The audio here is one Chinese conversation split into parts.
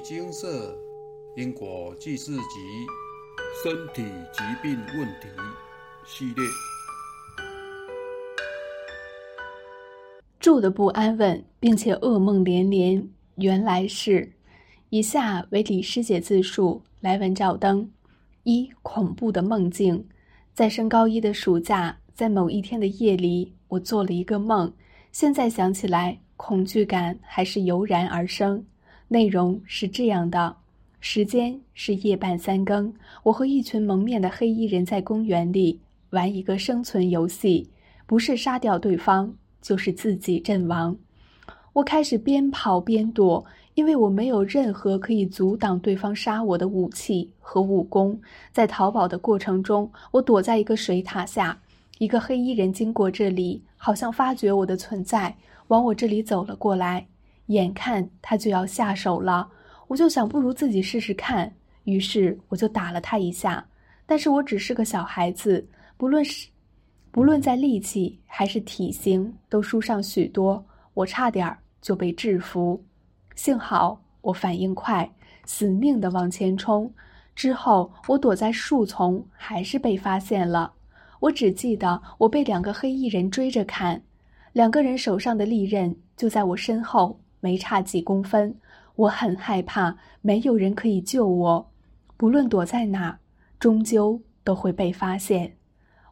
金色因果记事集身体疾病问题系列，住的不安稳，并且噩梦连连。原来是，以下为李师姐自述，来文照灯。一恐怖的梦境，在升高一的暑假，在某一天的夜里，我做了一个梦。现在想起来，恐惧感还是油然而生。内容是这样的：时间是夜半三更，我和一群蒙面的黑衣人在公园里玩一个生存游戏，不是杀掉对方，就是自己阵亡。我开始边跑边躲，因为我没有任何可以阻挡对方杀我的武器和武功。在逃跑的过程中，我躲在一个水塔下，一个黑衣人经过这里，好像发觉我的存在，往我这里走了过来。眼看他就要下手了，我就想不如自己试试看，于是我就打了他一下。但是我只是个小孩子，不论是，不论在力气还是体型都输上许多，我差点就被制服。幸好我反应快，死命的往前冲。之后我躲在树丛，还是被发现了。我只记得我被两个黑衣人追着砍，两个人手上的利刃就在我身后。没差几公分，我很害怕，没有人可以救我。不论躲在哪，终究都会被发现。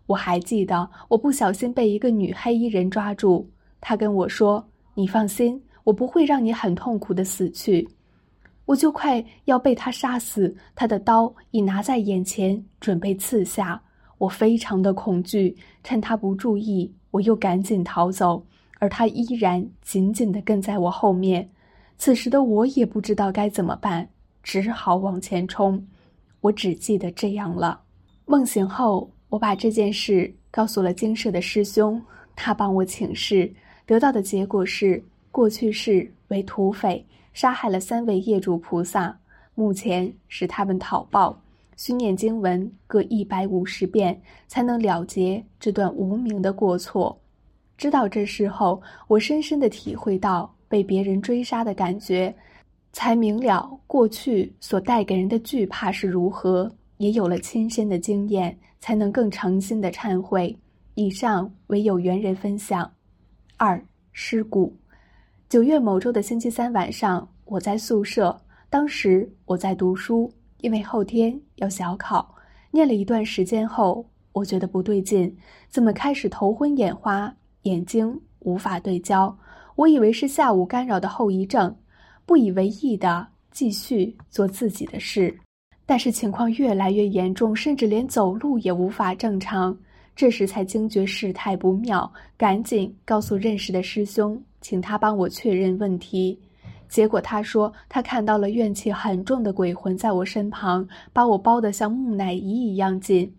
我还记得，我不小心被一个女黑衣人抓住，她跟我说：“你放心，我不会让你很痛苦的死去。”我就快要被她杀死，她的刀已拿在眼前，准备刺下。我非常的恐惧，趁她不注意，我又赶紧逃走。而他依然紧紧地跟在我后面，此时的我也不知道该怎么办，只好往前冲。我只记得这样了。梦醒后，我把这件事告诉了精舍的师兄，他帮我请示，得到的结果是：过去世为土匪，杀害了三位业主菩萨，目前是他们讨报，需念经文各一百五十遍，才能了结这段无名的过错。知道这事后，我深深的体会到被别人追杀的感觉，才明了过去所带给人的惧怕是如何，也有了亲身的经验，才能更诚心的忏悔。以上为有缘人分享。二尸骨。九月某周的星期三晚上，我在宿舍，当时我在读书，因为后天要小考，念了一段时间后，我觉得不对劲，怎么开始头昏眼花？眼睛无法对焦，我以为是下午干扰的后遗症，不以为意的继续做自己的事。但是情况越来越严重，甚至连走路也无法正常。这时才惊觉事态不妙，赶紧告诉认识的师兄，请他帮我确认问题。结果他说他看到了怨气很重的鬼魂在我身旁，把我包得像木乃伊一样紧。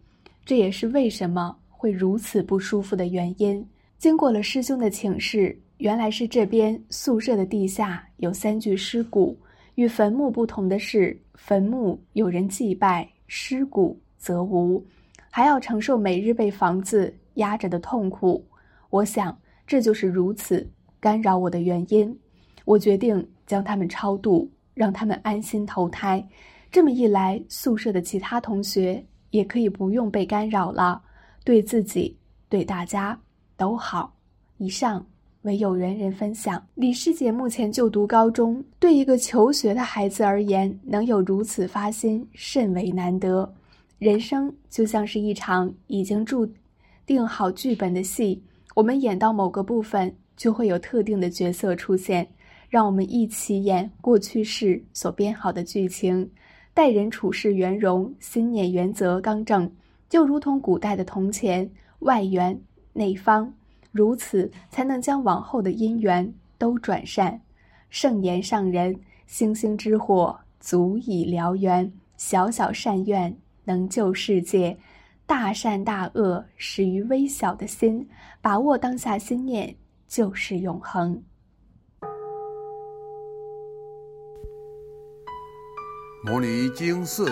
这也是为什么会如此不舒服的原因。经过了师兄的请示，原来是这边宿舍的地下有三具尸骨。与坟墓不同的是，坟墓有人祭拜，尸骨则无，还要承受每日被房子压着的痛苦。我想，这就是如此干扰我的原因。我决定将他们超度，让他们安心投胎。这么一来，宿舍的其他同学也可以不用被干扰了。对自己，对大家。都好，以上为有缘人分享。李师姐目前就读高中，对一个求学的孩子而言，能有如此发心，甚为难得。人生就像是一场已经注定好剧本的戏，我们演到某个部分，就会有特定的角色出现，让我们一起演过去式所编好的剧情。待人处事圆融，心念原则刚正，就如同古代的铜钱，外圆。内方，如此才能将往后的因缘都转善。圣言上人，星星之火足以燎原，小小善愿能救世界。大善大恶始于微小的心，把握当下心念就是永恒。摩尼经寺。